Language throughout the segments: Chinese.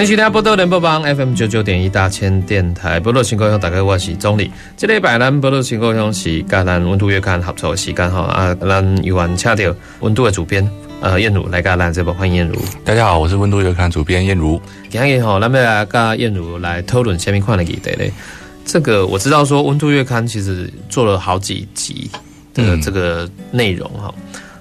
欢迎收听波多联播帮 FM 九九点一大千电台，波多新故乡大家我是钟理。这礼拜咱波多新故乡是甲咱温度月刊合作的时间哈啊，咱有缘请到温度的主编呃燕如来甲咱这部欢迎燕如。大家好，我是温度月刊主编燕如。今日吼，咱们来甲燕如来讨论下面款的议题嘞。这个我知道说温度月刊其实做了好几集的这个内容哈，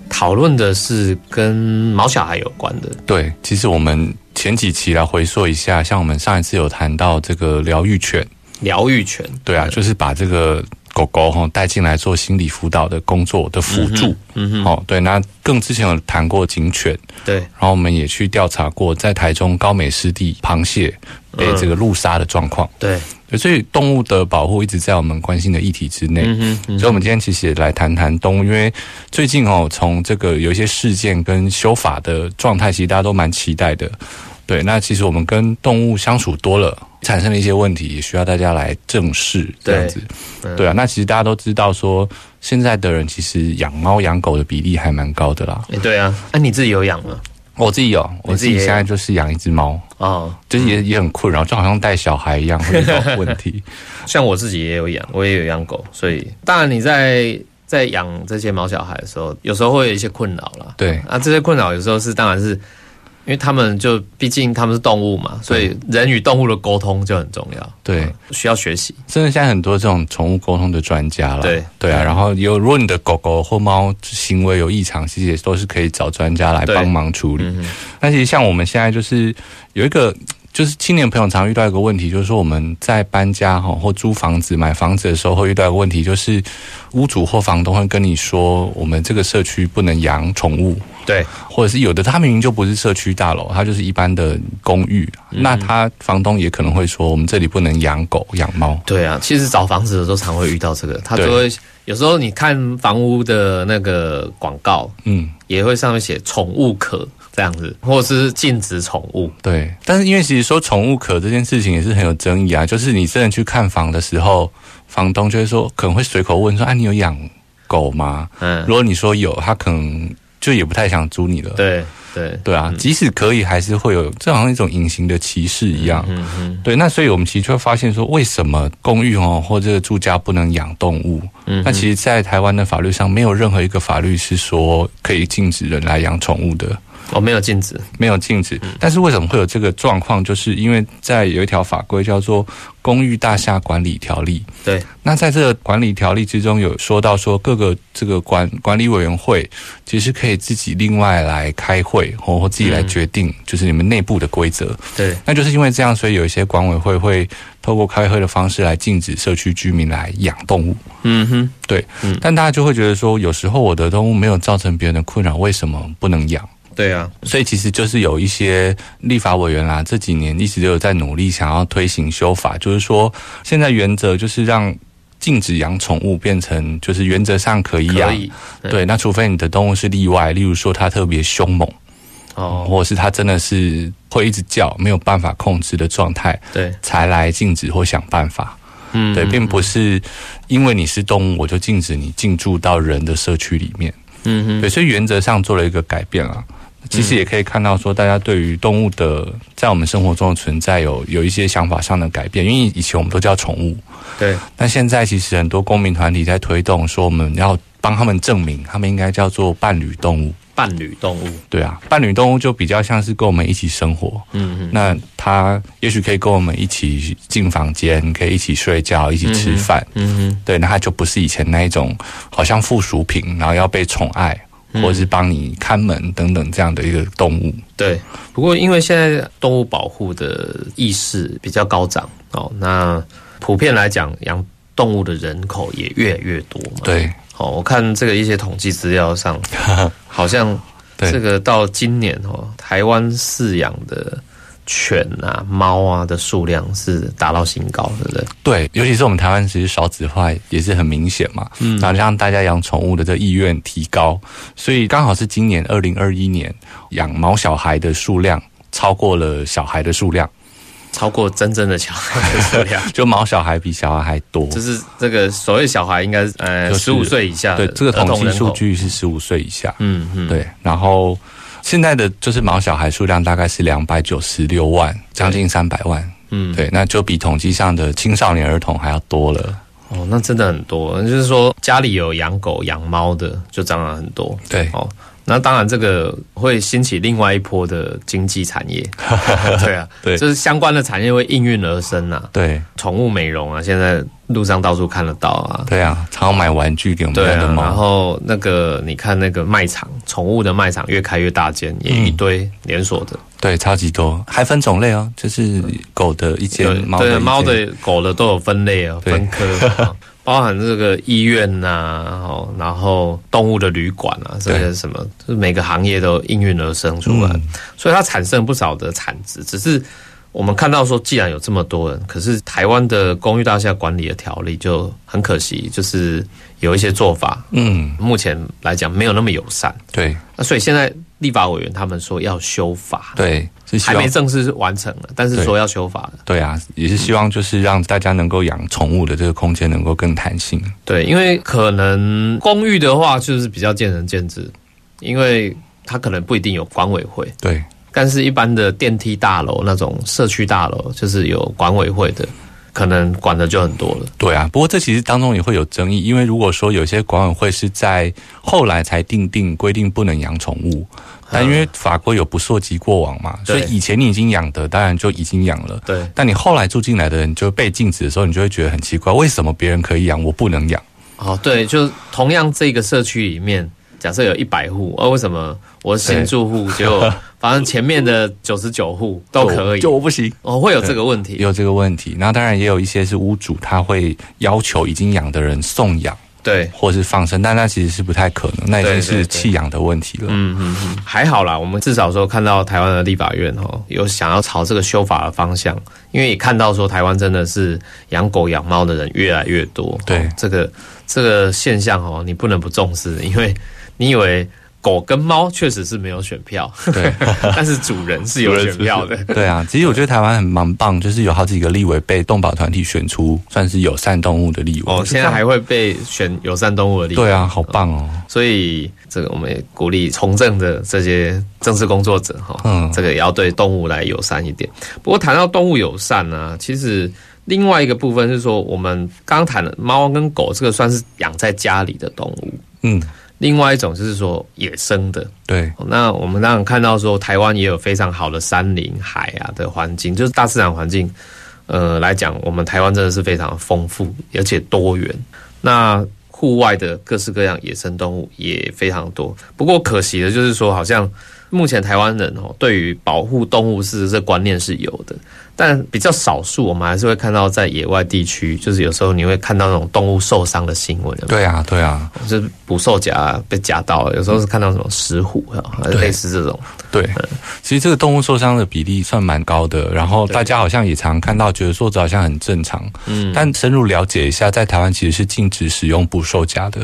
讨论的是跟毛小孩有关的。对，其实我们。前几期来回溯一下，像我们上一次有谈到这个疗愈犬，疗愈犬，对啊，就是把这个狗狗哈带进来做心理辅导的工作的辅助，嗯哼，哦，对，那更之前有谈过警犬，对，然后我们也去调查过在台中高美湿地螃蟹被这个路杀的状况，对。所以动物的保护一直在我们关心的议题之内，所以，我们今天其实也来谈谈动物，因为最近哦，从这个有一些事件跟修法的状态，其实大家都蛮期待的。对，那其实我们跟动物相处多了，产生了一些问题，也需要大家来正视这样子。对啊，那其实大家都知道说，现在的人其实养猫养狗的比例还蛮高的啦。对啊，那你自己有养吗？我自己有，我自己现在就是养一只猫啊，就是也也很困扰，就好像带小孩一样会遇到问题。像我自己也有养，我也有养狗，所以当然你在在养这些毛小孩的时候，有时候会有一些困扰啦。对啊，这些困扰有时候是当然是。因为他们就毕竟他们是动物嘛，所以人与动物的沟通就很重要。对，需要学习。甚至现在很多这种宠物沟通的专家了。对对啊，然后有如果你的狗狗或猫行为有异常，其实也都是可以找专家来帮忙处理。那其实像我们现在就是有一个。就是青年朋友常遇到一个问题，就是说我们在搬家哈或租房子、买房子的时候，会遇到一个问题，就是屋主或房东会跟你说，我们这个社区不能养宠物，对，或者是有的他明明就不是社区大楼，他就是一般的公寓，那他房东也可能会说，我们这里不能养狗、养猫。对啊，其实找房子的时候常会遇到这个，他就会有时候你看房屋的那个广告，嗯，也会上面写宠物可。这样子，或者是禁止宠物，对。但是因为其实说宠物可这件事情也是很有争议啊。就是你真的去看房的时候，房东就会说可能会随口问说：“啊，你有养狗吗？”嗯，如果你说有，他可能就也不太想租你了。对对对啊，即使可以，还是会有这好像一种隐形的歧视一样。嗯嗯。对，那所以我们其实就会发现说，为什么公寓哦或者住家不能养动物？嗯，那其实，在台湾的法律上，没有任何一个法律是说可以禁止人来养宠物的。哦，没有禁止，没有禁止。但是为什么会有这个状况？就是因为在有一条法规叫做《公寓大厦管理条例》。对。那在这个管理条例之中，有说到说各个这个管管理委员会其实可以自己另外来开会，或或自己来决定，就是你们内部的规则。对。那就是因为这样，所以有一些管委会会透过开会的方式来禁止社区居民来养动物。嗯哼。对。嗯。但大家就会觉得说，有时候我的动物没有造成别人的困扰，为什么不能养？对啊，所以其实就是有一些立法委员啦，这几年一直都有在努力，想要推行修法，就是说现在原则就是让禁止养宠物变成就是原则上可以养，对，那除非你的动物是例外，例如说它特别凶猛哦，或者是它真的是会一直叫，没有办法控制的状态，对，才来禁止或想办法，嗯，对，并不是因为你是动物，我就禁止你进驻到人的社区里面，嗯。哼，对，所以原则上做了一个改变了。其实也可以看到，说大家对于动物的在我们生活中的存在有有一些想法上的改变。因为以前我们都叫宠物，对，但现在其实很多公民团体在推动，说我们要帮他们证明，他们应该叫做伴侣动物。伴侣动物，对啊，伴侣动物就比较像是跟我们一起生活。嗯嗯，那它也许可以跟我们一起进房间，可以一起睡觉，一起吃饭。嗯嗯，对，那它就不是以前那一种好像附属品，然后要被宠爱。或者是帮你看门等等这样的一个动物。对，不过因为现在动物保护的意识比较高涨哦，那普遍来讲，养动物的人口也越来越多嘛。对，哦，我看这个一些统计资料上，好像对这个到今年哦，台湾饲养的犬啊、猫啊的数量是达到新高，对不对？对，尤其是我们台湾其实少子化也是很明显嘛，嗯，然后让大家养宠物的这意愿提高，所以刚好是今年二零二一年养毛小孩的数量超过了小孩的数量，超过真正的小孩的数量，就毛小孩比小孩还多，就是这个所谓小孩应该是呃十五岁以下的对，这个统计数，据是十五岁以下，嗯嗯，对，然后现在的就是毛小孩数量大概是两百九十六万，将近三百万，嗯，对，那就比统计上的青少年儿童还要多了，哦，那真的很多，就是说家里有养狗养猫的就涨了很多，对，哦，那当然这个会兴起另外一波的经济产业，对啊，对。就是相关的产业会应运而生啊，对，宠物美容啊，现在路上到处看得到啊。对啊，常常买玩具给我们家的猫，然后那个你看那个卖场，宠物的卖场越开越大间，也一堆连锁的，对，超级多，还分种类哦，就是狗的一间，对猫的猫的、狗的都有分类哦，分科，哦 包含这个医院呐、哦，然后动物的旅馆啊，这些什么，就是每个行业都应运而生出来，所以它产生不少的产值。只是我们看到说，既然有这么多人，可是台湾的公寓大厦管理的条例就很可惜，就是有一些做法，嗯，目前来讲没有那么友善。对那所以现在立法委员他们说要修法，对，还望没正式完成了，但是对说要修法了。对啊，也是希望就是让大家能够养宠物的这个空间能够更弹性。对，因为可能公寓的话就是比较见仁见智，因为它可能不一定有管委会，对但是一般的电梯大楼那种社区大楼，就是有管委会的，可能管的就很多了。对啊，不过这其实当中也会有争议，因为如果说有些管委会是在后来才定定规定不能养宠物，但因为法规有不溯及过往嘛，所以以前你已经养的，当然就已经养了。对但你后来住进来的人就被禁止的时候，你就会觉得很奇怪，为什么别人可以养，我不能养？哦，对，就同样这个社区里面，假设有一百户，哦，为什么我是新住户，就 反正前面的九十九户都可以？就，我不行。哦，会有这个问题。也有这个问题，那当然也有一些是屋主他会要求已经养的人送养对，或是放生，但那其实是不太可能，那已经是弃养的问题了。嗯嗯嗯，还好啦，我们至少说看到台湾的立法院哦，有想要朝这个修法的方向，因为也看到说台湾真的是养狗养猫的人越来越多，对。哦这个这个现象哦，你不能不重视，因为你以为狗跟猫确实是没有选票，对，但是主人是有选票的，对啊，其实我觉得台湾很蛮棒，就是有好几个立委被动保团体选出，算是友善动物的立委。哦，现在还会被选友善动物的立委对啊，好棒哦。所以这个我们也鼓励从政的这些政治工作者哈，嗯这个也要对动物来友善一点。不过谈到动物友善呢、其实另外一个部分是说，我们刚刚谈了猫跟狗，这个算是养在家里的动物。嗯，另外一种就是说野生的，对，那我们当然看到说，台湾也有非常好的山林、海啊的环境，就是大自然环境。呃，来讲，我们台湾真的是非常丰富而且多元。那户外的各式各样野生动物也非常多。不过可惜的就是说，好像目前台湾人哦，对于保护动物是这观念是有的，但比较少数，我们还是会看到在野外地区，就是有时候你会看到那种动物受伤的新闻，对啊，对啊，就是捕兽夹被夹到了，有时候是看到什么石虎啊，对类似这种。对。其实这个动物受伤的比例算蛮高的，然后大家好像也常看到，觉得说这好像很正常。嗯，但深入了解一下，在台湾其实是禁止使用捕兽夹的。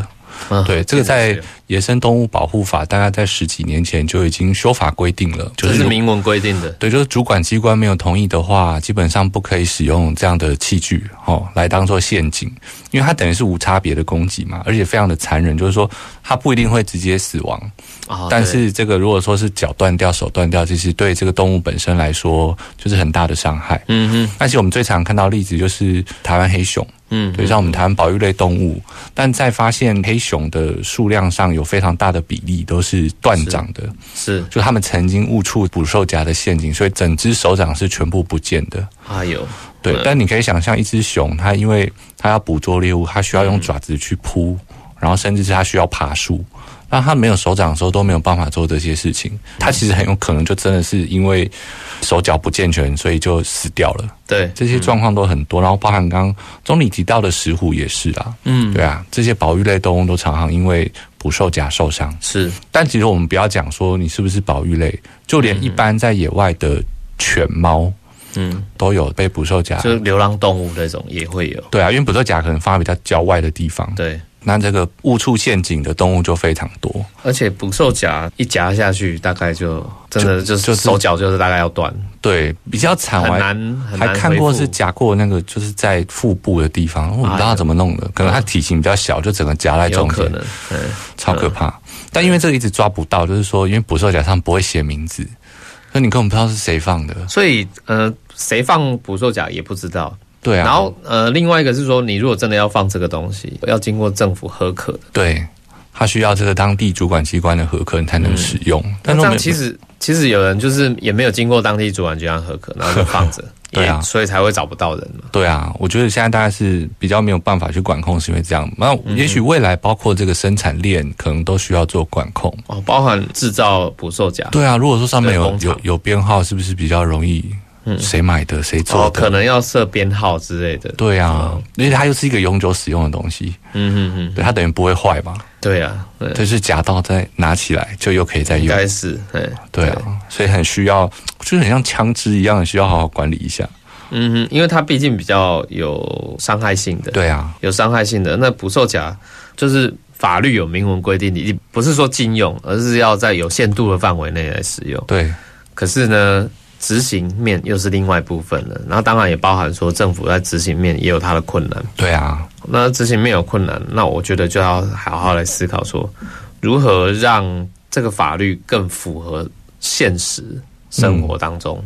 嗯对，这个在是野生动物保护法大概在十几年前就已经修法规定了，就是明文规定的。对，就是主管机关没有同意的话，基本上不可以使用这样的器具哦来当做陷阱，因为它等于是无差别的攻击嘛，而且非常的残忍，就是说它不一定会直接死亡，啊，但是这个如果说是脚断掉、手断掉，其实对这个动物本身来说就是很大的伤害。嗯哼，而且我们最常看到例子就是台湾黑熊，嗯，对，像我们台湾保育类动物，但在发现黑熊的数量上有非常大的比例都是断掌的，是，就他们曾经误触捕兽夹的陷阱，所以整只手掌是全部不见的。哎呦，对，嗯。但你可以想象，一只熊，它因为它要捕捉猎物，它需要用爪子去扑，然后甚至是它需要爬树。那它没有手掌的时候都没有办法做这些事情，它其实很有可能就真的是因为手脚不健全，所以就死掉了。对，这些状况都很多，然后包含刚刚总理提到的石虎也是啊，嗯，对啊，这些保育类动物都常常因为捕兽夹受伤。是，但其实我们不要讲说你是不是保育类，就连一般在野外的犬猫，嗯，都有被捕兽夹，就是流浪动物那种也会有。对啊，因为捕兽夹可能放在比较郊外的地方。对。那这个误触陷阱的动物就非常多，而且捕兽夹一夹下去，大概就真的就是手脚就是大概要断。对，比较惨，很难，还看过是夹过那个，就是在腹部的地方，我不知道怎么弄的，可能它体型比较小，就整个夹在中间，超可怕。但因为这个一直抓不到，就是说，因为捕兽夹上不会写名字，所以你根本不知道是谁放的，所以呃，谁放捕兽夹也不知道。对啊，然后呃，另外一个是说，你如果真的要放这个东西，要经过政府核可的，对，他需要这个当地主管机关的核可，你才能使用。但这样其实其实有人就是也没有经过当地主管机关核可，然后就放着，对啊，所以才会找不到人嘛。对啊，我觉得现在大家是比较没有办法去管控，是因为这样。那也许未来包括这个生产链，可能都需要做管控哦，包含制造捕兽夹。对啊，如果说上面有有有编号，是不是比较容易？谁买的？谁做的？可能要设编号之类的。对啊，因为它又是一个永久使用的东西。嗯嗯嗯，对，它等于不会坏嘛。对啊，就是夹到再拿起来就又可以再用。应该是，对对啊，所以很需要，就是很像枪支一样，需要好好管理一下。嗯哼，因为它毕竟比较有伤害性的。对啊，有伤害性的那捕兽夹，就是法律有明文规定，你不是说禁用，而是要在有限度的范围内来使用。对，可是呢？执行面又是另外一部分了，然后当然也包含说政府在执行面也有它的困难。对啊，那执行面有困难，那我觉得就要好好来思考说，如何让这个法律更符合现实生活当中，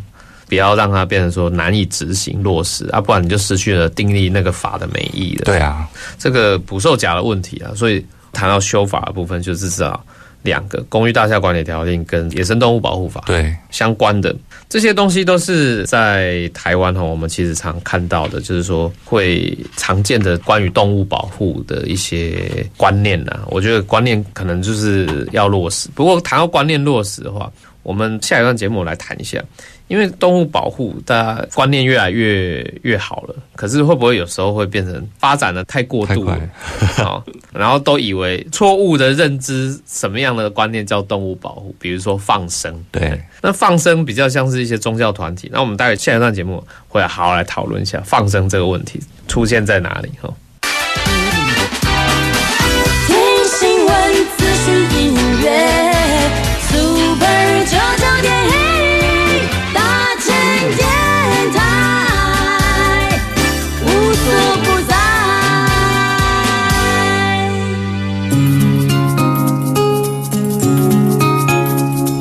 不要让它变成说难以执行落实啊，不然你就失去了订立那个法的美意了。对啊，这个捕兽夹的问题啊，所以谈到修法的部分，就是知道。两个《公寓大厦管理条例》跟《野生动物保护法》对相关的这些东西，都是在台湾哈，我们其实常看到的，就是说会常见的关于动物保护的一些观念呐。我觉得观念可能就是要落实。不过谈到观念落实的话，我们下一段节目来谈一下。因为动物保护，大家观念越来越越好了，可是会不会有时候会变成发展的太过度了？好，然后都以为错误的认知，什么样的观念叫动物保护？比如说放生，对，那放生比较像是一些宗教团体。那我们待会下一段节目会好好来讨论一下放生这个问题出现在哪里？哈。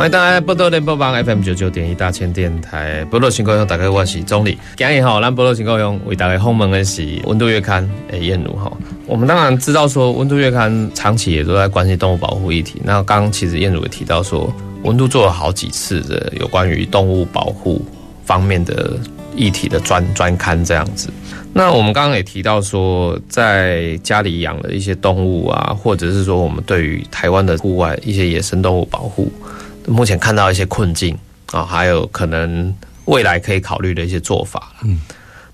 欢迎大家波多联播网 FM 九九点一大千电台，波多情况用大家我是钟理。今日好，咱波多情况用为大家访问的是温度月刊诶燕如哈。我们当然知道说温度月刊长期也都在关心动物保护议题。那刚刚其实燕如也提到说，温度做了好几次的有关于动物保护方面的议题的专专刊这样子。那我们刚刚也提到说，在家里养了一些动物啊，或者是说我们对于台湾的户外一些野生动物保护。目前看到一些困境啊，还有可能未来可以考虑的一些做法嗯，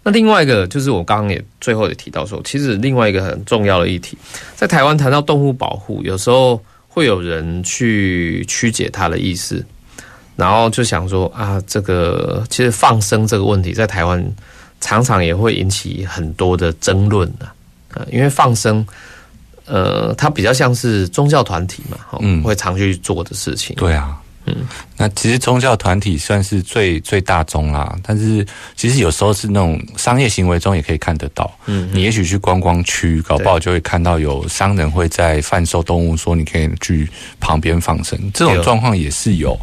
那另外一个就是我刚刚也最后也提到说，其实另外一个很重要的议题，在台湾谈到动物保护，有时候会有人去曲解它的意思，然后就想说啊，这个其实放生这个问题在台湾常常也会引起很多的争论啊啊，因为放生。呃，它比较像是宗教团体嘛，嗯，会常去做的事情。对啊，嗯，那其实宗教团体算是最最大宗啦，但是其实有时候是那种商业行为中也可以看得到。嗯，你也许去观光区，搞不好就会看到有商人会在贩售动物，说你可以去旁边放生，这种状况也是有。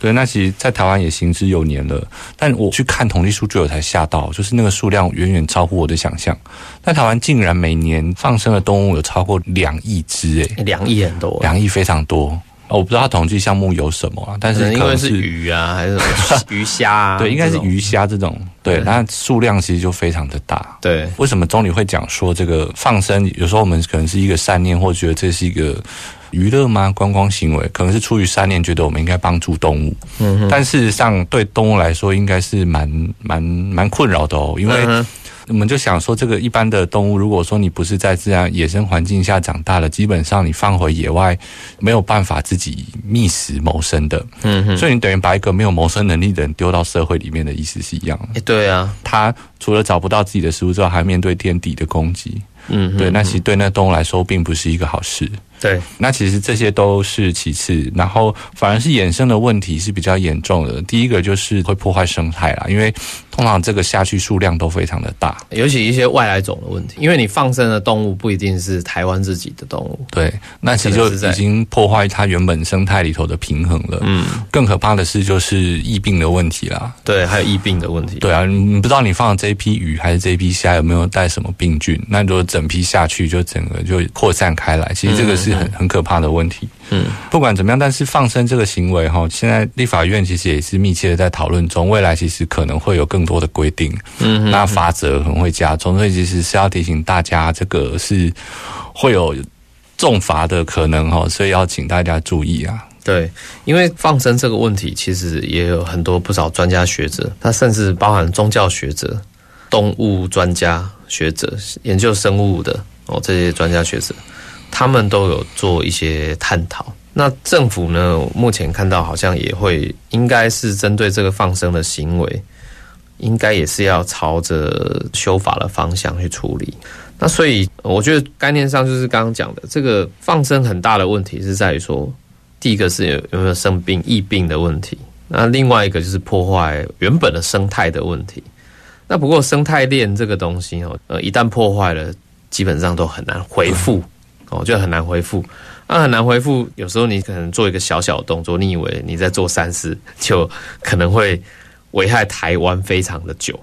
对，那其实，在台湾也行之有年了。但我去看统计数据，我才吓到，就是那个数量远远超乎我的想象。在台湾竟然每年放生的动物有超过两亿只，诶，两亿很多，两亿非常多。我不知道它统计项目有什么啊，但是因为是鱼啊，还是什么 鱼虾啊？对，应该是鱼虾这种。对，那数量其实就非常的大。对，为什么总理会讲说这个放生？有时候我们可能是一个善念，或觉得这是一个。娱乐吗？观光行为可能是出于善念，觉得我们应该帮助动物。嗯，但事实上对动物来说，应该是蛮蛮蛮困扰的哦。因为我们就想说，这个一般的动物，如果说你不是在自然野生环境下长大的，基本上你放回野外没有办法自己觅食谋生的。嗯哼，所以你等于把一个没有谋生能力的人丢到社会里面的意思是一样。哎，对啊，他除了找不到自己的食物之外，还面对天敌的攻击。嗯，对，那其实对那动物来说，并不是一个好事。对，那其实这些都是其次，然后反而是衍生的问题是比较严重的。第一个就是会破坏生态啦，因为通常这个下去数量都非常的大，尤其一些外来种的问题，因为你放生的动物不一定是台湾自己的动物。对，那其实就已经破坏它原本生态里头的平衡了。嗯，更可怕的是就是疫病的问题啦。对，还有疫病的问题。对啊，你不知道你放的这一批鱼还是这一批虾有没有带什么病菌？那如果整批下去，就整个就扩散开来。其实这个是很很可怕的问题。嗯，不管怎么样，但是放生这个行为哈，现在立法院其实也是密切的在讨论中。未来其实可能会有更多的规定，嗯，那罚则可能会加重，所以其实是要提醒大家，这个是会有重罚的可能哈，所以要请大家注意啊。对，因为放生这个问题，其实也有很多不少专家学者，他甚至包含宗教学者、动物专家学者、研究生物的哦，这些专家学者。他们都有做一些探讨。那政府呢？目前看到好像也会，应该是针对这个放生的行为，应该也是要朝着修法的方向去处理。那所以，我觉得概念上就是刚刚讲的，这个放生很大的问题是在于说，第一个是有有没有生病、疫病的问题，那另外一个就是破坏原本的生态的问题。那不过生态链这个东西哦，呃，一旦破坏了，基本上都很难恢复。哦，就很难回复，那很难回复。有时候你可能做一个小小的动作，你以为你在做善事，就可能会危害台湾非常的久。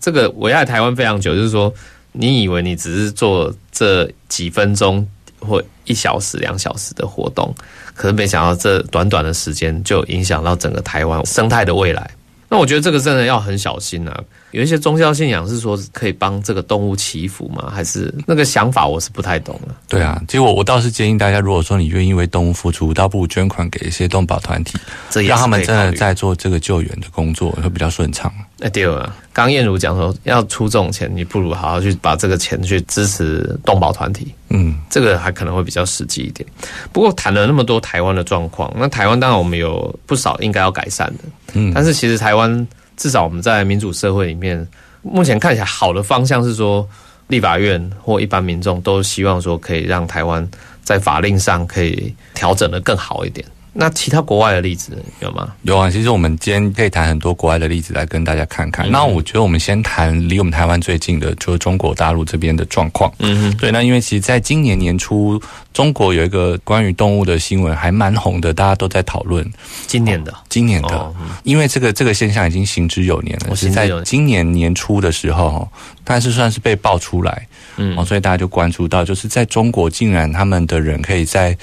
这个危害台湾非常久，就是说，你以为你只是做这几分钟或一小时、两小时的活动，可是没想到这短短的时间就影响到整个台湾生态的未来。那我觉得这个真的要很小心啊。有一些宗教信仰是说可以帮这个动物祈福吗？还是那个想法我是不太懂的。对啊，其实我我倒是建议大家，如果说你愿意为动物付出，倒不如捐款给一些动保团体，让他们真的在做这个救援的工作，会比较顺畅。哎，对了，刚燕如讲说要出这种钱，你不如好好去把这个钱去支持动保团体。嗯，这个还可能会比较实际一点。不过谈了那么多台湾的状况，那台湾当然我们有不少应该要改善的。嗯，但是其实台湾。至少我们在民主社会里面，目前看起来好的方向是说，立法院或一般民众都希望说，可以让台湾在法令上可以调整的更好一点。那其他国外的例子有吗？有啊，其实我们今天可以谈很多国外的例子来跟大家看看。那我觉得我们先谈离我们台湾最近的，就是中国大陆这边的状况。嗯哼，对。那因为其实，在今年年初，中国有一个关于动物的新闻还蛮红的，大家都在讨论。今年的，今年的，因为这个这个现象已经行之有年了。是在今年年初的时候，但是算是被爆出来，嗯，所以大家就关注到，就是在中国竟然他们的人可以在。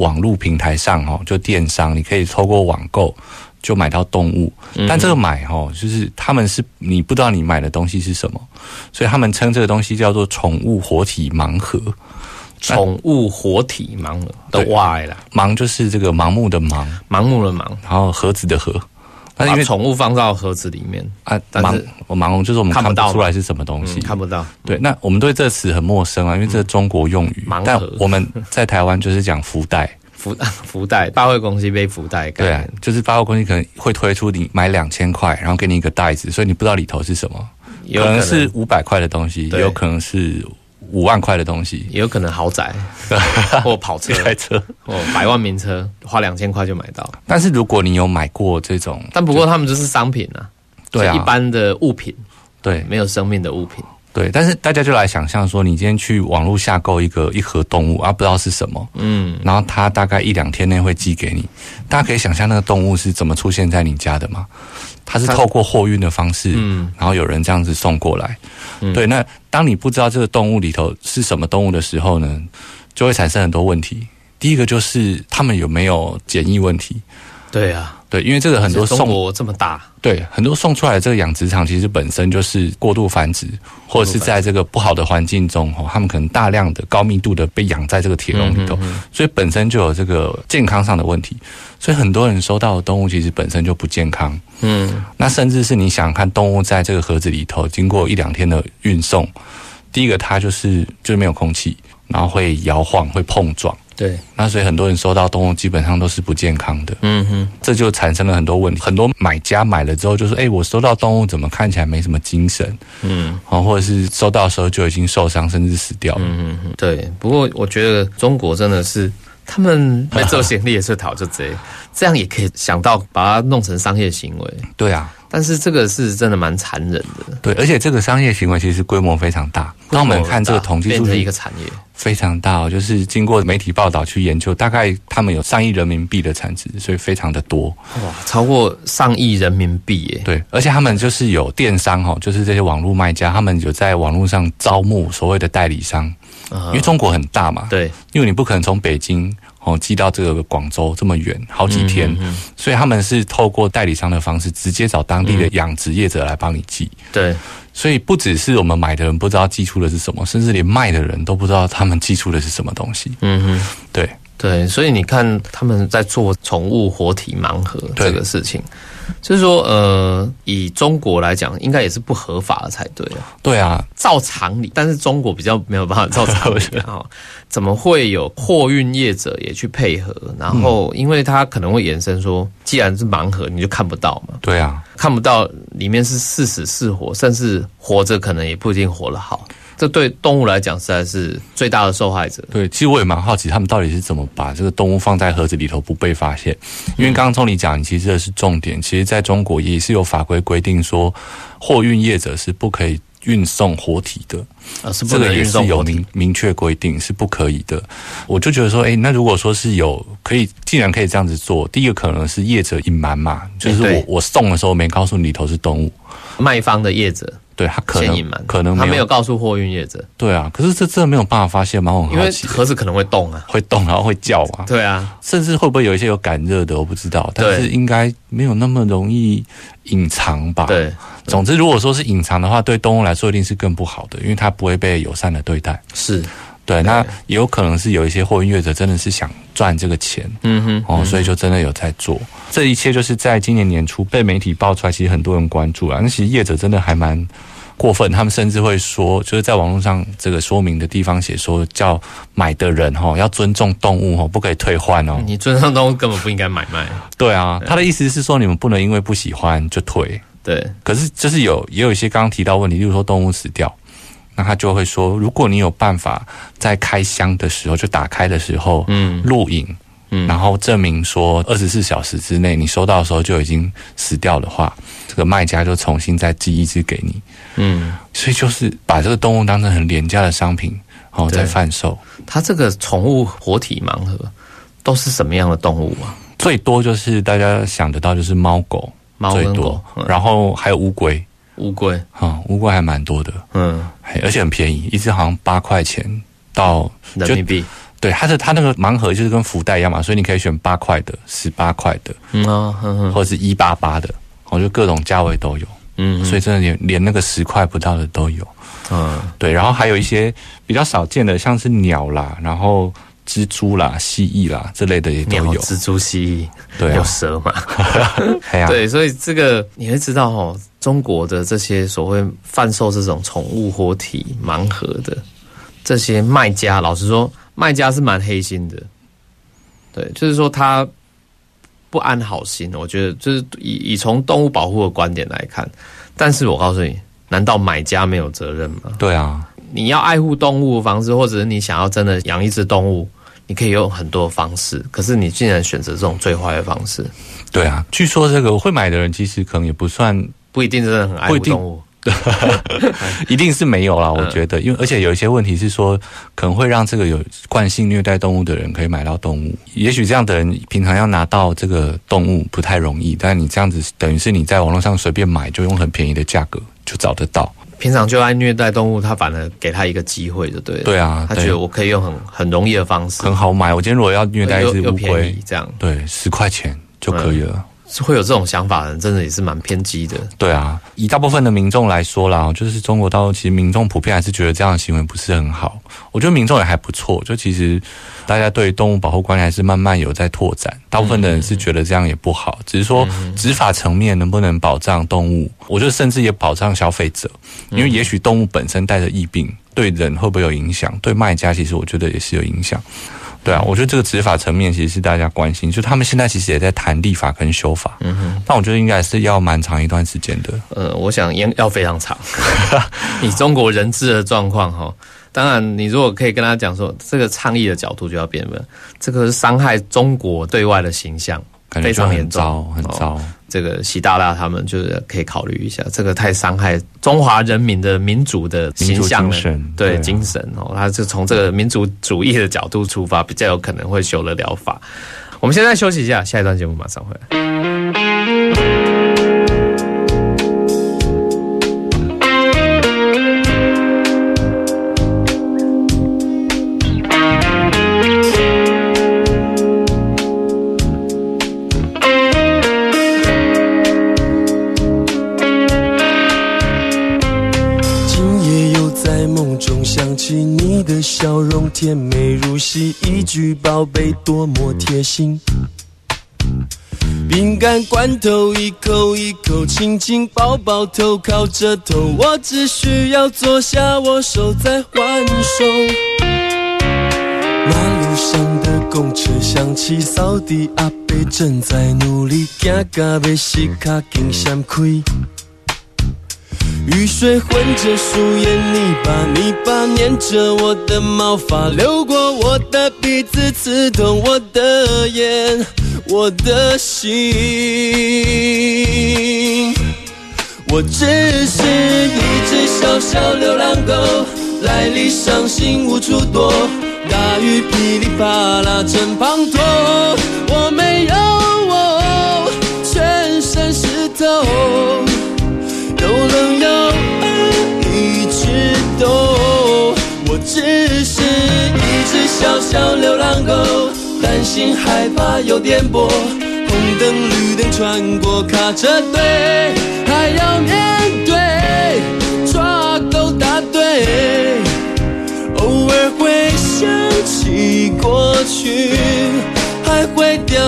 网络平台上哦，就电商，你可以透过网购就买到动物，但这个买哦，就是他们是你不知道你买的东西是什么，所以他们称这个东西叫做宠物活体盲盒。宠物活体盲盒的 Y 啦，盲就是这个盲目的盲，盲目的盲，然后盒子的盒。把宠物放到盒子里面啊，盲我盲就是我们看不到出来是什么东西，看不到。对，那我们对这词很陌生啊，因为这是中国用语。盲但我们在台湾就是讲福袋，福福袋，八货公司背福袋。对啊，就是八货公司可能会推出你买两千块，然后给你一个袋子，所以你不知道里头是什么，可能。是五百块的东西，也有可能是五万块的东西，也有可能豪宅 或跑车、开车或百万名车，花两千块就买到。但是如果你有买过这种，但不过他们就是商品啊，对啊一般的物品，对没有生命的物品。对，但是大家就来想象说，你今天去网络下购一个一盒动物啊，不知道是什么，嗯，然后它大概一两天内会寄给你，大家可以想象那个动物是怎么出现在你家的吗？它是透过货运的方式，嗯然后有人这样子送过来。对，那当你不知道这个动物里头是什么动物的时候呢，就会产生很多问题。第一个就是他们有没有检疫问题？对啊，对，因为这个很多送中国这么大，对，很多送出来的这个养殖场其实本身就是过度繁殖，或者是在这个不好的环境中，哦，他们可能大量的高密度的被养在这个铁笼里头，所以本身就有这个健康上的问题。所以很多人收到的动物其实本身就不健康。嗯，那甚至是你想看动物在这个盒子里头经过一两天的运送，第一个它就是就是没有空气，然后会摇晃、会碰撞。对，那所以很多人收到动物基本上都是不健康的。嗯哼，这就产生了很多问题。很多买家买了之后就说：“哎、我收到动物怎么看起来没什么精神？嗯哦，或者是收到的时候就已经受伤，甚至死掉了。嗯哼，对。不过我觉得中国真的是。他们 没做行李也是讨就贼，这样也可以想到把它弄成商业行为，对啊，但是这个是真的蛮残忍的。对，而且这个商业行为其实规模非常大。当我们看这个统计数据一个，产业，非常大哦，就是经过媒体报道去研究，大概他们有上亿人民币的产值，所以非常的多。哇，超过上亿人民币耶！对，而且他们就是有电商哦，就是这些网络卖家，他们有在网络上招募所谓的代理商，因为中国很大嘛，对，因为你不可能从北京哦寄到这个广州这么远，好几天，所以他们是透过代理商的方式，直接找当地的养殖业者来帮你寄。对，所以不只是我们买的人不知道寄出的是什么，甚至连卖的人都不知道他们寄出的是什么东西。嗯哼，对，对，所以你看他们在做宠物活体盲盒对这个事情，就是说，呃，以中国来讲，应该也是不合法的才对啊。对啊，照常理，但是中国比较没有办法照常理啊、哦，怎么会有货运业者也去配合？然后，因为他可能会延伸说，既然是盲盒，你就看不到嘛，对啊，看不到里面是是死是活，甚至活着可能也不一定活得好。这对动物来讲实在是最大的受害者。对，其实我也蛮好奇，他们到底是怎么把这个动物放在盒子里头不被发现？因为刚刚从你讲，其实这是重点。其实在中国也是有法规规定说，货运业者是不可以运送活体的。啊，是不这个也是有明明确规定是不可以的。我就觉得说，哎，那如果说是有可以，既然可以这样子做，第一个可能是业者隐瞒嘛，就是我对我送的时候没告诉你里头是动物，卖方的业者对他可能可能他没有告诉货运业者，对啊，可是这真的没有办法发现吗？因为盒子可能会动啊。会动然后会叫啊，对啊，甚至会不会有一些有感热的，我不知道，但是应该没有那么容易隐藏吧？。对，总之，如果说是隐藏的话，对动物来说一定是更不好的，因为它不会被友善的对待。是，对，那也有可能是有一些货运业者真的是想赚这个钱，嗯哼，哦，所以就真的有在做。这一切就是在今年年初被媒体爆出来，其实很多人关注啊。那其实业者真的还蛮过分，他们甚至会说，就是在网络上这个说明的地方写说，叫买的人哈、哦、要尊重动物哦，不可以退换哦。你尊重动物根本不应该买卖。对啊，他的意思是说你们不能因为不喜欢就退。对，可是就是有也有一些刚刚提到问题，例如说动物死掉，那他就会说，如果你有办法在开箱的时候就打开的时候，嗯录影，嗯然后证明说二十四小时之内你收到的时候就已经死掉的话，这个卖家就重新再寄一只给你。嗯，所以就是把这个动物当成很廉价的商品，然后再贩售。它这个宠物活体盲盒都是什么样的动物啊？最多就是大家想得到就是猫狗，猫最多跟狗，，嗯然后还有乌龟，乌龟，哈、乌龟还蛮多的，嗯，嘿而且很便宜，一只好像八块钱到人民币，对，它的它那个盲盒就是跟福袋一样嘛，所以你可以选八块的、十八块的，嗯哦，哼哼，或者是一八八的，我就各种价位都有，嗯，所以真的连连那个十块不到的都有。嗯，对，然后还有一些比较少见的，像是鸟啦，然后蜘蛛啦、蜥蜴啦这类的也都、有。蜘蛛、蜥蜴，对啊有蛇嘛？对，所以这个你会知道哦，中国的这些所谓贩售这种宠物活体盲盒的这些卖家，老实说，卖家是蛮黑心的。对，就是说他不安好心，我觉得就是以以从动物保护的观点来看，但是我告诉你，难道买家没有责任吗？对啊，你要爱护动物的方式，或者是你想要真的养一只动物，你可以用很多方式。可是你竟然选择这种最坏的方式，对啊，据说这个会买的人其实可能也不算，不一定真的很爱护动物。一定是没有啦，我觉得，因为而且有一些问题是说，可能会让这个有惯性虐待动物的人可以买到动物。也许这样的人平常要拿到这个动物不太容易，但你这样子等于是你在网络上随便买，就用很便宜的价格就找得到。平常就爱虐待动物，他反而给他一个机会，就对了。对啊，他觉得我可以用很很容易的方式，很好买。我今天如果要虐待一只乌龟，这样对，十块钱就可以了。会有这种想法的人，真的也是蛮偏激的。对啊，以大部分的民众来说啦，就是中国大陆其实民众普遍还是觉得这样的行为不是很好。我觉得民众也还不错，就其实大家对动物保护观念还是慢慢有在拓展。大部分的人是觉得这样也不好，只是说执法层面能不能保障动物，我觉得甚至也保障消费者，因为也许动物本身带着疫病，对人会不会有影响？对卖家其实我觉得也是有影响。对啊，我觉得这个执法层面其实是大家关心，就他们现在其实也在谈立法跟修法。嗯哼，但我觉得应该是要蛮长一段时间的。呃，我想要要非常长。以中国人质的状况哈，当然你如果可以跟他讲说，这个倡议的角度就要变了，这个是伤害中国对外的形象。非常严重，很糟。这个习大大他们就是可以考虑一下，这个太伤害中华人民的民主的形象了。对精神哦，他就从这个民族主义的角度出发，比较有可能会修了疗法。我们现在休息一下，下一段节目马上回来。宝贝多么贴心。饼干罐头一口一口亲亲抱抱头靠着头，我只需要坐下握手再还手。马路上的公车响起，扫地阿伯正在努力，行到要死卡紧闪开。雨水混着树叶泥巴，泥巴粘着我的毛发，流过我的鼻子，刺痛我的眼，我的心。我只是一只小小流浪狗，来历伤心无处躲，大雨噼里啪啦正滂沱，我没有我，全身湿透。直都。我只是一只小小流浪狗，担心害怕有颠簸，红灯绿灯穿过卡车队，还要面对抓狗大队。偶尔会想起过去，还会掉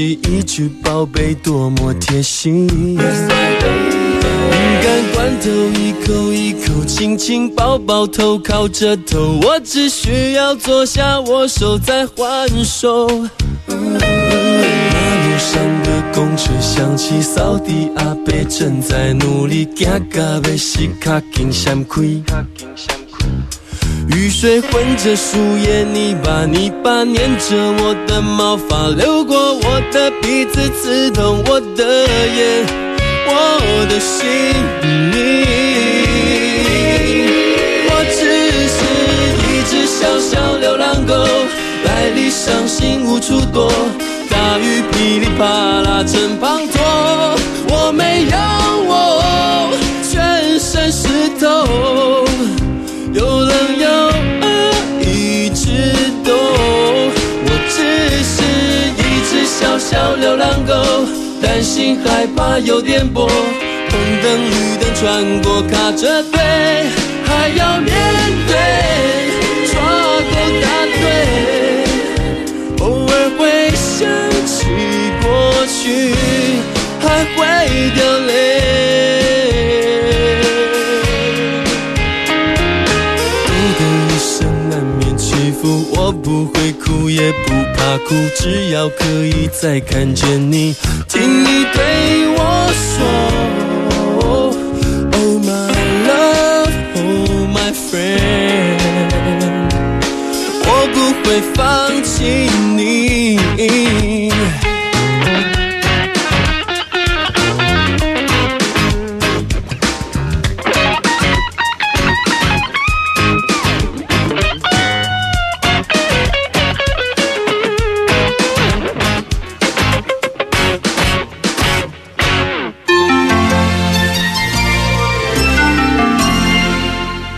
一句宝贝多么贴心。饼干罐头一口一口亲亲抱抱头靠着头，我只需要坐下握手再还手。马路上的公车响起，扫地阿伯正在努力，行到要死卡紧闪开。雨水混着树叶泥巴，泥巴粘着我的毛发，流过我的鼻子，刺痛我的眼，我的心。你我只是一只小小流浪狗，来历伤心无处躲，大雨噼里啪啦正滂沱，我没有担心害怕有颠簸，红灯绿灯穿过卡着队，还要面对错过大队。偶尔会想起过去，还会掉。会哭，也不怕哭，只要可以再看见你，听你对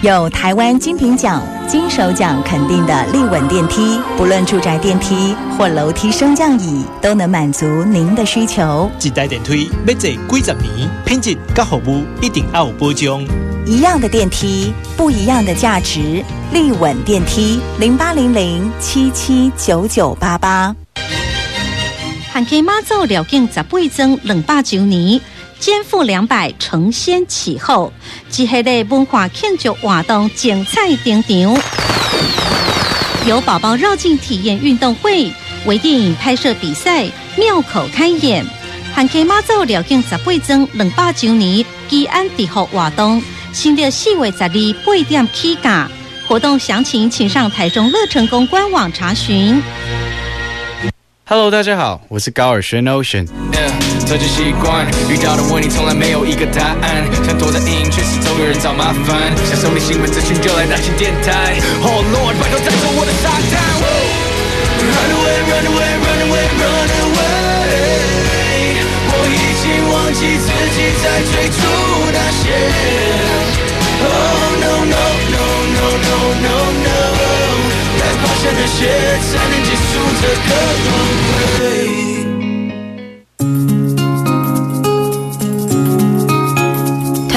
有台湾金品奖、金手奖肯定的立稳电梯，不论住宅电梯或楼梯升降椅，都能满足您的需求。一台电梯要坐几十年，品质甲服务一定要有保障。一样的电梯，不一样的价值。立稳电梯零八零零七七九九八八。汉溪妈祖了境十八庄两百周年。肩负两百，承先启后，一系列文化庆祝活动精彩登场。有宝宝绕境体验运动会、微电影拍摄比赛、庙口开演。汉溪妈祖了境十八庄两百周年吉安地福活动，新的四月十二八点起价。活动详情请上台中乐成功官网查询。Hello，大家好，我是高尔轩 Ocean。这就习惯，遇到的问题从来没有一个答案，想躲在阴影，却始终有人找麻烦。想收你新闻资讯，就来大型电台。Oh Lord，拜托带走我的沙滩。Run away，run away，run away，run away。我已经忘记自己在追逐那些。Oh no no no no no no no，该发生那些才能结束这个轮回。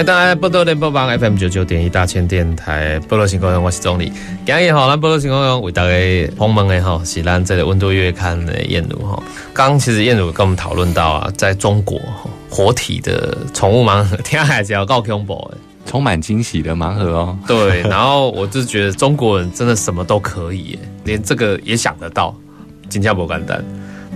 欢迎大家波多联播网 FM 九九点一大千电台波罗新故乡，我是钟理。今日吼，咱波罗新故乡为大家访问的吼，是咱这个温度月刊的燕如哈。刚其实燕如跟我们讨论到啊，在中国活体的宠物盲盒，天海只要够恐怖的，充满惊喜的盲盒哦。对，然后我就觉得中国人真的什么都可以，连这个也想得到，真正不简单。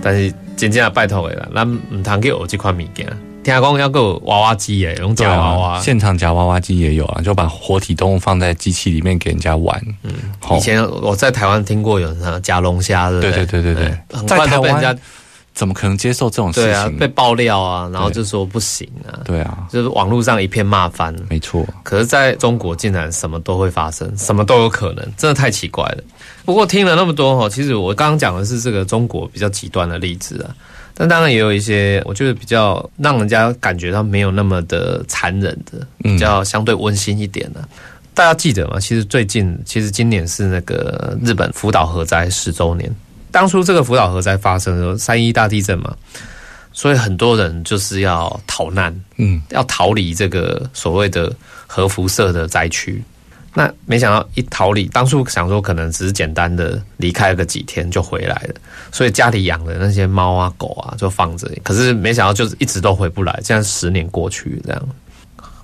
但是真正拜托的啦，咱唔通去学这款物件。听讲要个娃娃机耶，用夹娃娃，现场夹娃娃机也有啊，就把活体动物放在机器里面给人家玩。嗯，以前我在台湾听过有人夹龙虾的，对对对对对，在台湾怎么可能接受这种事情？对啊，被爆料啊，然后就说不行啊，对啊，就是网络上一片骂翻。没错，可是在中国竟然什么都会发生，什么都有可能，真的太奇怪了。不过听了那么多哈，其实我刚刚讲的是这个中国比较极端的例子啊。但当然也有一些，我觉得比较让人家感觉到没有那么的残忍的，比较相对温馨一点的。大家记得吗？其实最近，其实今年是那个日本福岛核灾十周年。当初这个福岛核灾发生的时候，三一大地震嘛，所以很多人就是要逃难，嗯，要逃离这个所谓的核辐射的灾区。那没想到一逃离，当初想说可能只是简单的离开了个几天就回来了，所以家里养的那些猫啊狗啊就放着，可是没想到就是一直都回不来，这样十年过去这样。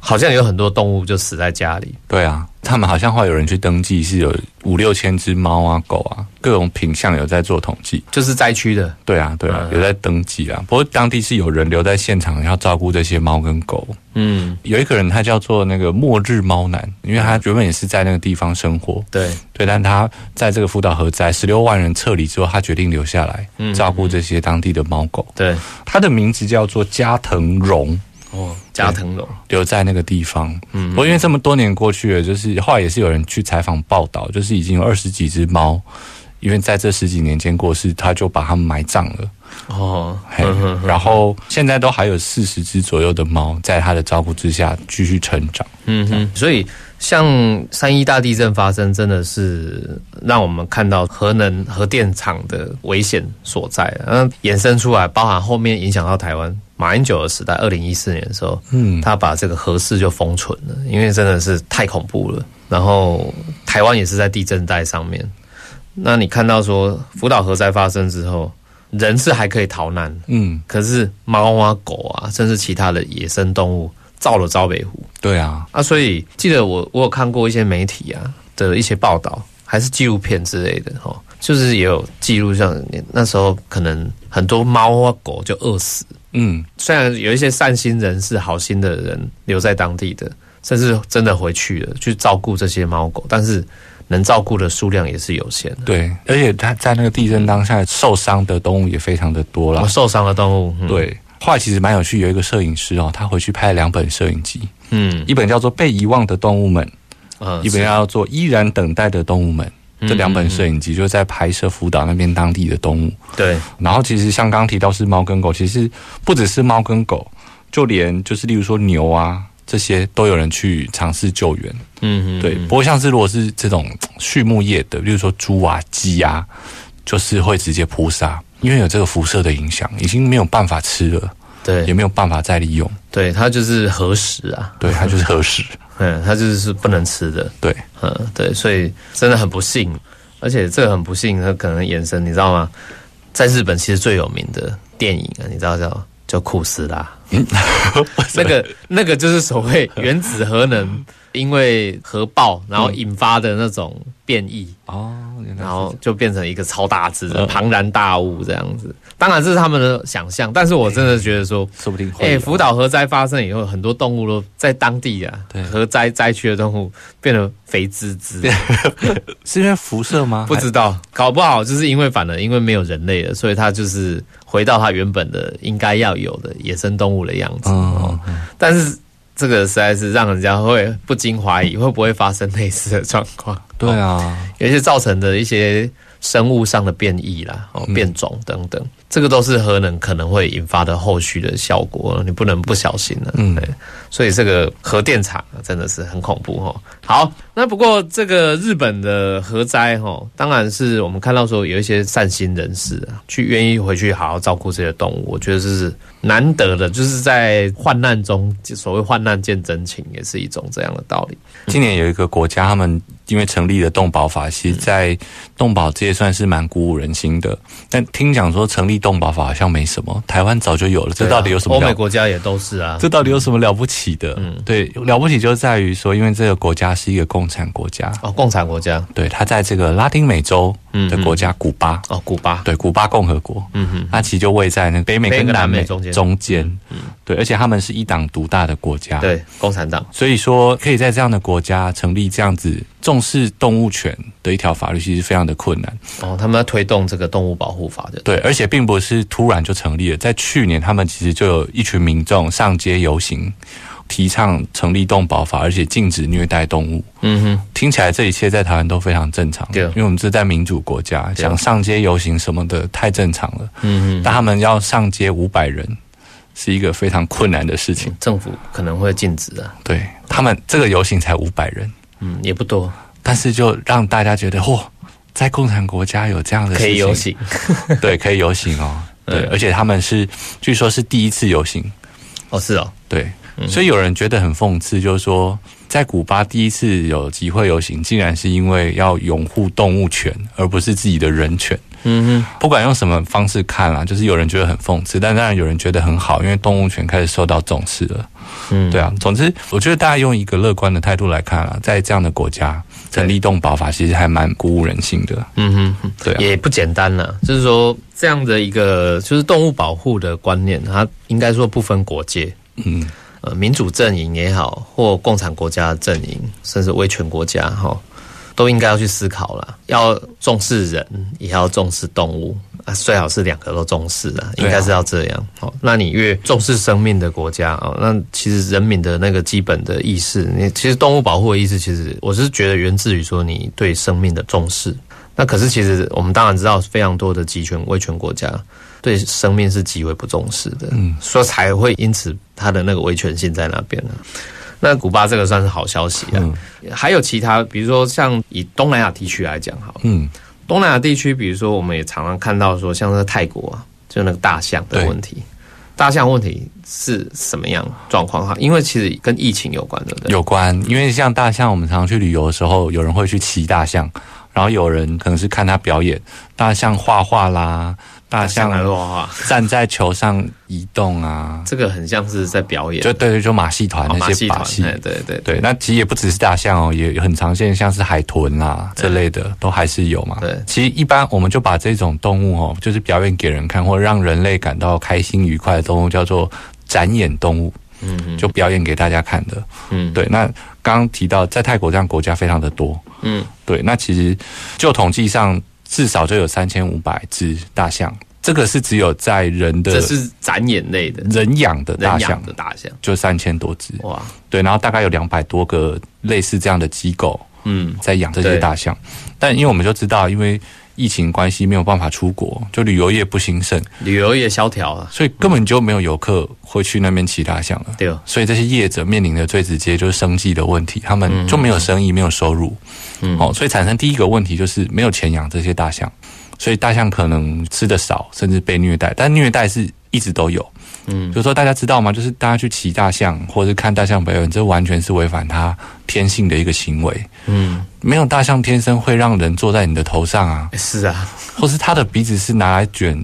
好像有很多动物就死在家里。对啊，他们好像会有人去登记，是有五六千只猫啊、狗啊，各种品相有在做统计，就是灾区的。对啊，对啊，有在登记啊。不过当地是有人留在现场要照顾这些猫跟狗。嗯，有一个人他叫做那个末日猫男，因为他原本也是在那个地方生活。对对，但他在这个福岛核灾十六万人撤离之后，他决定留下来照顾这些当地的猫狗。对，他的名字叫做加藤荣。哦，加藤龙留在那个地方。嗯，不过因为这么多年过去了，就是后来也是有人去采访报道，就是已经有二十几只猫，因为在这十几年间过世，他就把它们埋葬了。哦，然后现在都还有四十只左右的猫在他的照顾之下继续成长。嗯哼，所以像三一大地震发生，真的是让我们看到核能核电厂的危险所在，然后衍生出来，包含后面影响到台湾。马英九的时代，二零一四年的时候，嗯，他把这个核试就封存了，因为真的是太恐怖了。然后台湾也是在地震带上面，那你看到说福岛核灾发生之后，人是还可以逃难，嗯，可是猫啊狗啊，甚至其他的野生动物，造了招北湖，对啊，啊，所以记得我我有看过一些媒体啊的一些报道，还是纪录片之类的哈，就是也有记录，像那时候可能很多猫啊狗就饿死。嗯，虽然有一些善心人士、好心的人留在当地的，甚至真的回去了去照顾这些猫狗，但是能照顾的数量也是有限的。对，而且他在那个地震当下受伤的动物也非常的多了。受伤的动物，对，后来其实蛮有趣，有一个摄影师哦，他回去拍了两本摄影集，嗯，一本叫做《被遗忘的动物们》，嗯，一本叫做《依然等待的动物们》。这两本摄影机就是在拍摄福岛那边当地的动物。对，然后其实像刚提到是猫跟狗，其实不只是猫跟狗，就连就是例如说牛啊这些都有人去尝试救援。嗯嗯，对。不过像是如果是这种畜牧业的，例如说猪啊鸡啊，就是会直接扑杀，因为有这个辐射的影响，已经没有办法吃了。对，也没有办法再利用。对，它就是核食啊。对，它就是核食。嗯，它就是是不能吃的。对，嗯，对，所以真的很不幸，而且这个很不幸，它可能衍生，你知道吗？在日本其实最有名的电影啊，你知道叫叫库斯拉，那个那个就是所谓原子核能因为核爆然后引发的那种变异哦，然后就变成一个超大只的庞然大物这样子。当然这是他们的想象，但是我真的觉得说，说不定哎，福岛核灾发生以后，很多动物都在当地啊，核灾灾区的动物变得肥滋滋，是因为辐射吗？不知道，搞不好就是因为反而因为没有人类了，所以它就是回到它原本的应该要有的野生动物的样子。哦，但是这个实在是让人家会不禁怀疑，会不会发生类似的状况？对啊，有些造成的一些生物上的变异啦，哦，变种等等。这个都是核能可能会引发的后续的效果，你不能不小心了。嗯，所以这个核电厂真的是很恐怖哦。好，那不过这个日本的核灾哈，当然是我们看到说有一些善心人士啊，去愿意回去好好照顾这些动物，我觉得这是难得的，就是在患难中，所谓患难见真情，也是一种这样的道理。今年有一个国家，他们因为成立了动保法，其实在动保这也算是蛮鼓舞人心的。但听讲说成立。动保法好像没什么，台湾早就有了。这到底有什么？欧美国家也都是啊。这到底有什么了不起的？嗯，对，了不起就在于说，因为这个国家是一个共产国家哦，共产国家。对，它在这个拉丁美洲的国家古巴哦，古巴对，古巴共和国。嗯哼，它其实就位在那北美跟南美中间中间。嗯，对，而且他们是一党独大的国家，对，共产党。所以说，可以在这样的国家成立这样子。重视动物权的一条法律其实非常的困难哦，他们要推动这个动物保护法的对，而且并不是突然就成立了，在去年他们其实就有一群民众上街游行，提倡成立动保法，而且禁止虐待动物。嗯哼，听起来这一切在台湾都非常正常，对，因为我们是在民主国家，想上街游行什么的太正常了。嗯哼，但他们要上街五百人，是一个非常困难的事情，政府可能会禁止啊。对他们这个游行才五百人。嗯，也不多，但是就让大家觉得，嚯，在共产国家有这样的可以游行，对，可以游行哦，对，而且他们是据说是第一次游行，哦，是哦，对，所以有人觉得很讽刺，就是说，在古巴第一次有集会游行，竟然是因为要拥护动物权，而不是自己的人权。嗯哼，不管用什么方式看啦，就是有人觉得很讽刺，但当然有人觉得很好，因为动物权开始受到重视了。嗯，对啊。总之，我觉得大家用一个乐观的态度来看啊，在这样的国家成立动保法，其实还蛮鼓舞人心的。嗯哼，对，也不简单了。就是说，这样的一个就是动物保护的观念，它应该说不分国界。嗯，呃，民主阵营也好，或共产国家阵营，甚至威权国家哈。都应该要去思考了，要重视人，也要重视动物啊，最好是两个都重视的，应该是要这样。好，那你越重视生命的国家啊，那其实人民的那个基本的意识，你其实动物保护的意识，其实我是觉得源自于说你对生命的重视。那可是其实我们当然知道，非常多的集权威权国家对生命是极为不重视的，嗯，所以才会因此他的那个维权性在那边呢。那古巴这个算是好消息啊。嗯还有其他，比如说像以东南亚地区来讲，好了，嗯，东南亚地区，比如说我们也常常看到说，像是泰国啊，就那个大象的对问题。大象问题是什么样状况哈？因为其实跟疫情有关，对不对？有关，因为像大象，我们常常去旅游的时候，有人会去骑大象，然后有人可能是看它表演，大象画画啦，大象来的话，站在球上移动啊，这个很像是在表演，就对对，就马戏团那些，把戏。哎对对对，那其实也不只是大象哦，也很常见，像是海豚啊这类的，都还是有嘛。对。其实一般我们就把这种动物哦，就是表演给人看，或者让人类感到开心愉快的动物，叫做展演动物，嗯就表演给大家看的。嗯。对，那刚刚提到在泰国这样国家非常的多，嗯。对，那其实就统计上至少就有三千五百只大象，这个是只有在人的这是展演类的。人养的大象的，大象，就三千多只。哇，对，然后大概有两百多个类似这样的机构嗯。在养这些大象，但因为我们就知道，因为疫情关系没有办法出国，就旅游业不兴盛，旅游业萧条了，所以根本就没有游客会去那边骑大象了。对哦，所以这些业者面临的最直接就是生计的问题，他们就没有生意，没有收入，嗯。哦，所以产生第一个问题就是没有钱养这些大象，所以大象可能吃的少，甚至被虐待，但虐待是一直都有。嗯比如说大家知道吗？就是大家去骑大象或者是看大象表演，这完全是违反它天性的一个行为。嗯，没有大象天生会让人坐在你的头上啊，是啊，或是它的鼻子是拿来卷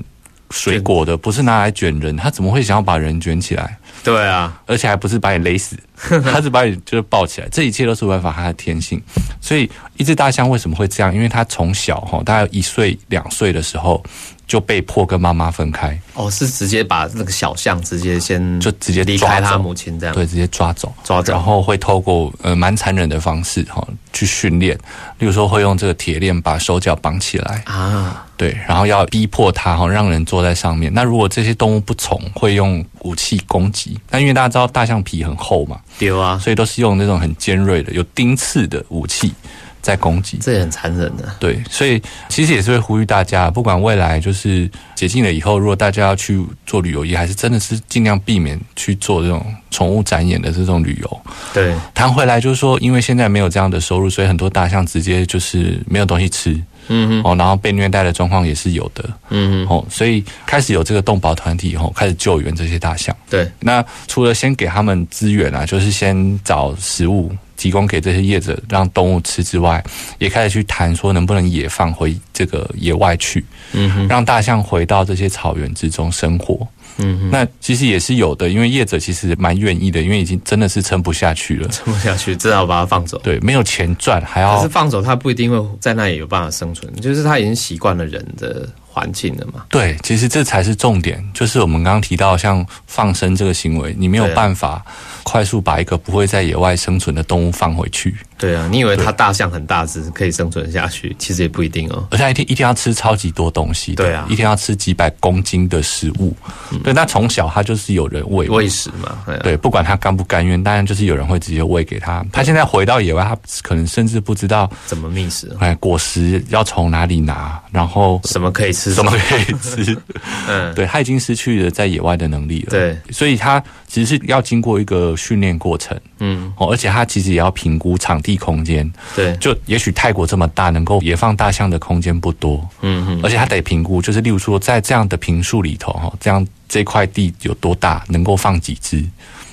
水果的，不是拿来卷人，他怎么会想要把人卷起来？对啊，而且还不是把你勒死，他是把你就是抱起来，这一切都是违反它的天性。所以一只大象为什么会这样？因为它从小哈，大概一岁两岁的时候就被迫跟妈妈分开，哦，是直接把那个小象直接先就直接离开他母亲这样，对，直接抓走，抓走。然后会透过呃蛮残忍的方式哈去训练，例如说会用这个铁链把手脚绑起来，啊，对，然后要逼迫它哈，让人坐在上面。那如果这些动物不从，会用武器攻击。那因为大家知道大象皮很厚嘛，丢啊，所以都是用那种很尖锐的、有钉刺的武器在攻击。这也很残忍的，对，所以其实也是会呼吁大家，不管未来就是解禁了以后，如果大家要去做旅游业，还是真的是尽量避免去做这种宠物展演的这种旅游。对，谈回来就是说，因为现在没有这样的收入，所以很多大象直接就是没有东西吃嗯哼，哦，然后被虐待的状况也是有的。嗯哼，哦，所以开始有这个动保团体以后，开始救援这些大象。对，那除了先给他们资源啊，就是先找食物提供给这些业者，让动物吃之外，也开始去谈说能不能野放回这个野外去，嗯哼，让大象回到这些草原之中生活。嗯哼，那其实也是有的，因为业者其实蛮愿意的，因为已经真的是撑不下去了。撑不下去，只好把它放走。对，没有钱赚，还可要是放走他不一定会在那里有办法生存，就是他已经习惯了人的环境了嘛。对，其实这才是重点，就是我们刚刚提到像放生这个行为，你没有办法快速把一个不会在野外生存的动物放回去，对啊，你以为它大象很大只可以生存下去，其实也不一定哦。而且一天一天要吃超级多东西，对啊。一天要吃几百公斤的食物。对，那从小它就是有人喂。喂食嘛，对啊。对，不管它甘不甘愿，当然就是有人会直接喂给他。他现在回到野外，他可能甚至不知道，怎么觅食，哎，果实要从哪里拿，然后什么可以吃，什么可以吃。嗯，对他已经失去了在野外的能力了。对，所以他其实是要经过一个训练过程嗯，哦，而且他其实也要评估场地空间。对，就也许泰国这么大，能够野放大象的空间不多，嗯哼，而且他得评估，就是例如说在这样的平数里头哈，这样这块地有多大，能够放几只，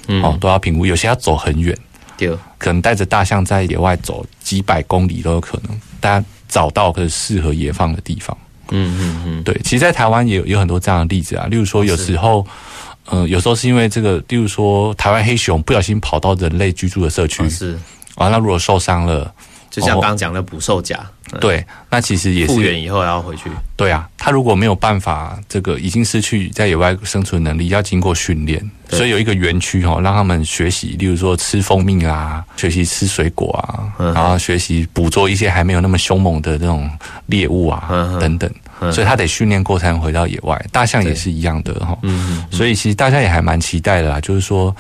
嗯哦，都要评估。有些要走很远，对，可能带着大象在野外走几百公里都有可能，大家找到个适合野放的地方。嗯嗯嗯，对，其实，在台湾也有有很多这样的例子啊，例如说有时候。嗯，有时候是因为这个，例如说台湾黑熊不小心跑到人类居住的社区，哦是，完了如果受伤了，就像刚刚讲的捕兽夹，嗯，对，那其实也是复原以后要回去，对啊，他如果没有办法，这个已经失去在野外生存能力，要经过训练，所以有一个园区哦，让他们学习，例如说吃蜂蜜啊，学习吃水果啊，嗯。然后学习捕捉一些还没有那么凶猛的这种猎物啊，嗯等等。嗯。所以他得训练过才能回到野外。大象也是一样的哈，嗯。所以其实大家也还蛮期待的啦，就是说。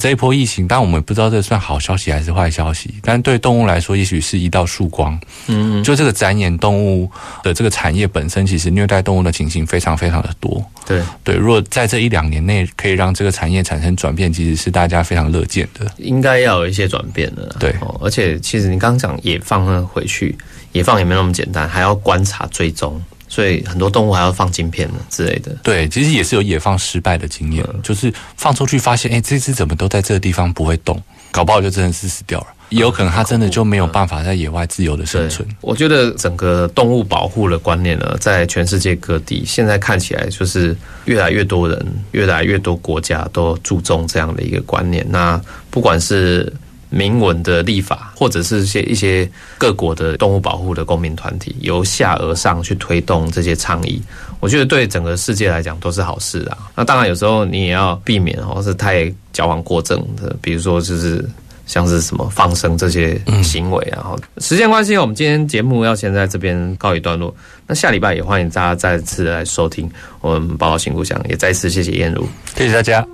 这一波疫情，但我们不知道这算好消息还是坏消息。但对动物来说，也许是一道曙光。嗯，就这个展演动物的这个产业本身，其实虐待动物的情形非常非常的多。对对，如果在这一两年内可以让这个产业产生转变，其实是大家非常乐见的。应该要有一些转变的。对，而且其实你刚刚讲野放回去，野放也没那么简单，还要观察追踪。所以很多动物还要放晶片呢之类的。对，其实也是有野放失败的经验，就是放出去发现，哎，这只怎么都在这个地方不会动，搞不好就真的是死掉了。也有可能它真的就没有办法在野外自由的生存。我觉得整个动物保护的观念呢，在全世界各地，现在看起来就是越来越多人、越来越多国家都注重这样的一个观念。那不管是明文的立法，或者是些一些各国的动物保护的公民团体，由下而上去推动这些倡议，我觉得对整个世界来讲都是好事啊。那当然有时候你也要避免哦，是太矫枉过正的，比如说就是像是什么放生这些行为啊。时间关系，我们今天节目要先在这边告一段落。那下礼拜也欢迎大家再次来收听我们报道新故乡，也再次谢谢燕如，谢谢大家。